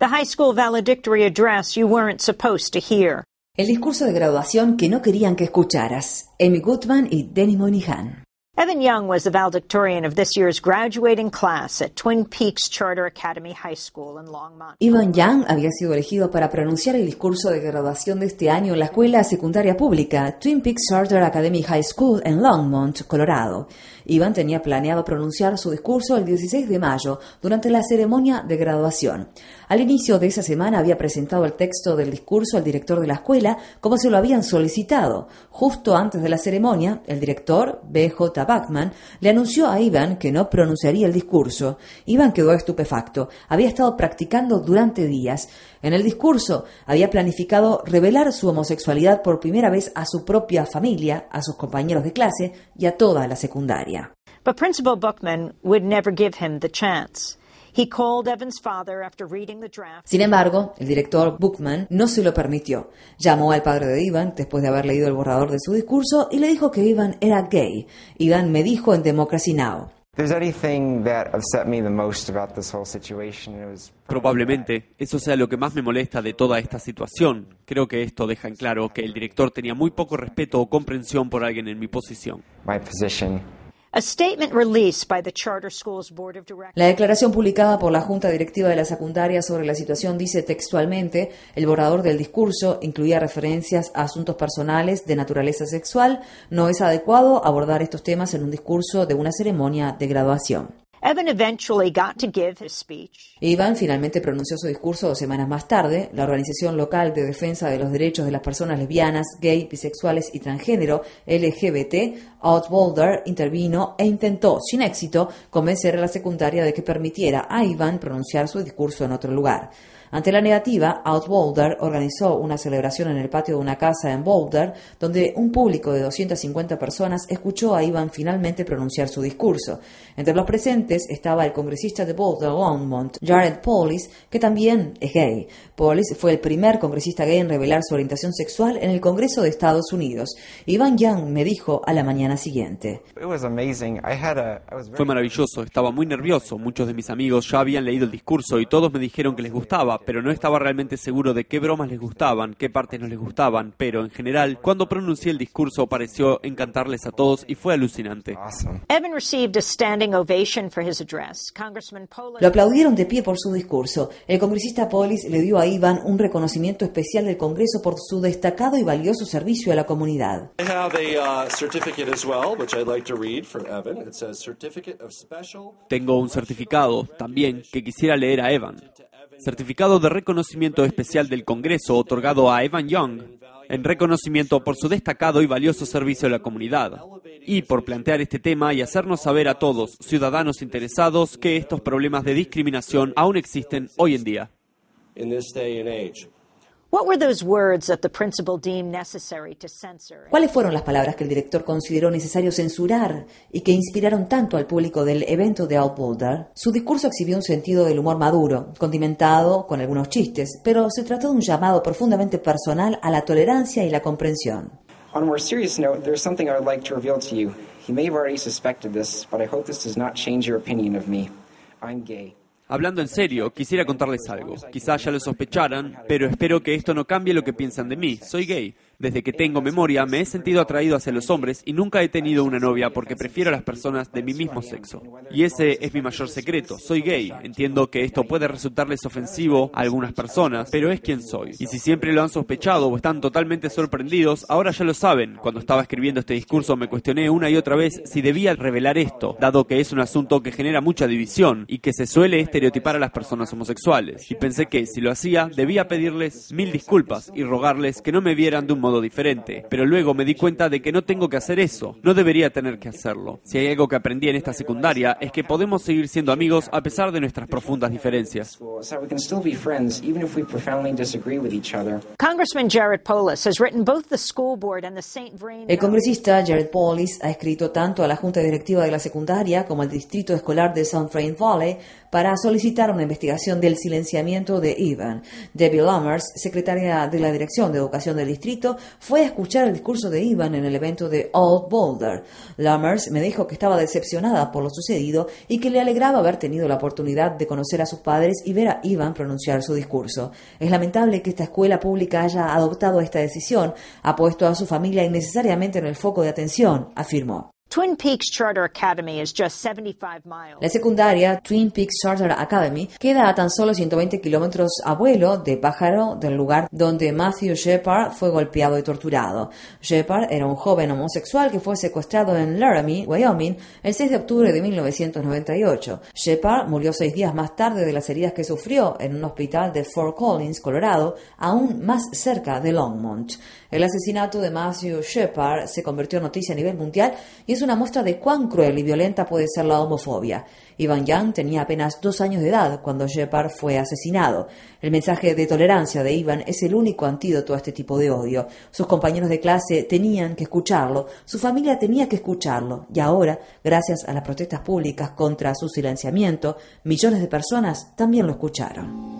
The high school valedictory address you weren't supposed to hear. El discurso de graduación que no querían que escucharas. Amy Goodman y Denny Moynihan. Evan Young was the valedictorian of this year's graduating class at Twin Peaks Charter Academy High School in Longmont. Evan Young había sido elegido para pronunciar el discurso de graduación de este año en la escuela secundaria pública Twin Peaks Charter Academy High School en Longmont, Colorado. Ivan tenía planeado pronunciar su discurso el 16 de mayo durante la ceremonia de graduación. Al inicio de esa semana había presentado el texto del discurso al director de la escuela como se lo habían solicitado. Justo antes de la ceremonia, el director, B.J. Bachman, le anunció a Ivan que no pronunciaría el discurso. Ivan quedó estupefacto. Había estado practicando durante días. En el discurso había planificado revelar su homosexualidad por primera vez a su propia familia, a sus compañeros de clase y a toda la secundaria. But Principal Bookman would never give him the chance. He called Evan's father after reading the draft. Sin embargo, el director Bookman no se lo permitió. Llamó al padre de Ivan después de haber leído el borrador de su discurso y le dijo que Ivan era gay. Ivan me dijo en Democracy Now! Probablemente eso sea lo que más me molesta de toda esta situación. Creo que esto deja en claro que el director tenía muy poco respeto o comprensión por alguien en mi posición. La declaración publicada por la Junta Directiva de la Secundaria sobre la situación dice textualmente, el borrador del discurso incluía referencias a asuntos personales de naturaleza sexual. No es adecuado abordar estos temas en un discurso de una ceremonia de graduación. Evan finalmente pronunció su discurso dos semanas más tarde. La organización local de defensa de los derechos de las personas lesbianas, gay, bisexuales y transgénero, LGBT, Out Boulder, intervino e intentó, sin éxito, convencer a la secundaria de que permitiera a Ivan pronunciar su discurso en otro lugar. Ante la negativa, Out Boulder organizó una celebración en el patio de una casa en Boulder, donde un público de 250 personas escuchó a Ivan finalmente pronunciar su discurso. Entre los presentes estaba el congresista de Boulder, Longmont, Jared Polis, que también es gay. Polis fue el primer congresista gay en revelar su orientación sexual en el Congreso de Estados Unidos. Ivan Young me dijo a la mañana siguiente. Fue maravilloso, estaba muy nervioso. Muchos de mis amigos ya habían leído el discurso y todos me dijeron que les gustaba, pero no estaba realmente seguro de qué bromas les gustaban, qué partes no les gustaban, pero en general, cuando pronuncié el discurso pareció encantarles a todos y fue alucinante. Lo aplaudieron de pie por su discurso. El congresista Polis le dio a Ivan un reconocimiento especial del Congreso por su destacado y valioso servicio a la comunidad. Tengo un certificado también que quisiera leer a Evan certificado de reconocimiento especial del Congreso otorgado a Evan Young en reconocimiento por su destacado y valioso servicio a la comunidad y por plantear este tema y hacernos saber a todos, ciudadanos interesados, que estos problemas de discriminación aún existen hoy en día. ¿Cuáles fueron las palabras que el director consideró necesario censurar y que inspiraron tanto al público del evento de Out Boulder? Su discurso exhibió un sentido del humor maduro, condimentado con algunos chistes, pero se trató de un llamado profundamente personal a la tolerancia y la comprensión. On a more serious note, there's something I would like to reveal to you. He may have already suspected this, but I hope this does not change your opinion of me. I'm gay. Hablando en serio, quisiera contarles algo. Quizás ya lo sospecharan, pero espero que esto no cambie lo que piensan de mí. Soy gay. Desde que tengo memoria me he sentido atraído hacia los hombres y nunca he tenido una novia porque prefiero a las personas de mi mismo sexo. Y ese es mi mayor secreto. Soy gay. Entiendo que esto puede resultarles ofensivo a algunas personas, pero es quien soy. Y si siempre lo han sospechado o están totalmente sorprendidos, ahora ya lo saben. Cuando estaba escribiendo este discurso me cuestioné una y otra vez si debía revelar esto, dado que es un asunto que genera mucha división y que se suele estereotipar a las personas homosexuales. Y pensé que si lo hacía, debía pedirles mil disculpas y rogarles que no me vieran de un modo diferente, pero luego me di cuenta de que no tengo que hacer eso, no debería tener que hacerlo. Si hay algo que aprendí en esta secundaria es que podemos seguir siendo amigos a pesar de nuestras profundas diferencias. El congresista Jared Polis ha escrito tanto a la Junta Directiva de la Secundaria como al Distrito Escolar de St. Vrain Valley para solicitar una investigación del silenciamiento de Ivan. Debbie Lammers, secretaria de la Dirección de Educación del Distrito, fue a escuchar el discurso de Ivan en el evento de Old Boulder. Lammers me dijo que estaba decepcionada por lo sucedido y que le alegraba haber tenido la oportunidad de conocer a sus padres y ver a Ivan pronunciar su discurso. Es lamentable que esta escuela pública haya adoptado esta decisión, ha puesto a su familia innecesariamente en el foco de atención, afirmó. Twin Peaks Charter Academy is just 75 miles. La secundaria Twin Peaks Charter Academy queda a tan solo 120 kilómetros a vuelo de Pájaro del lugar donde Matthew Shepard fue golpeado y torturado. Shepard era un joven homosexual que fue secuestrado en Laramie, Wyoming, el 6 de octubre de 1998. Shepard murió seis días más tarde de las heridas que sufrió en un hospital de Fort Collins, Colorado, aún más cerca de Longmont. El asesinato de Matthew Shepard se convirtió en noticia a nivel mundial y es una muestra de cuán cruel y violenta puede ser la homofobia. Ivan Young tenía apenas dos años de edad cuando Shepard fue asesinado. El mensaje de tolerancia de Ivan es el único antídoto a este tipo de odio. Sus compañeros de clase tenían que escucharlo, su familia tenía que escucharlo, y ahora, gracias a las protestas públicas contra su silenciamiento, millones de personas también lo escucharon.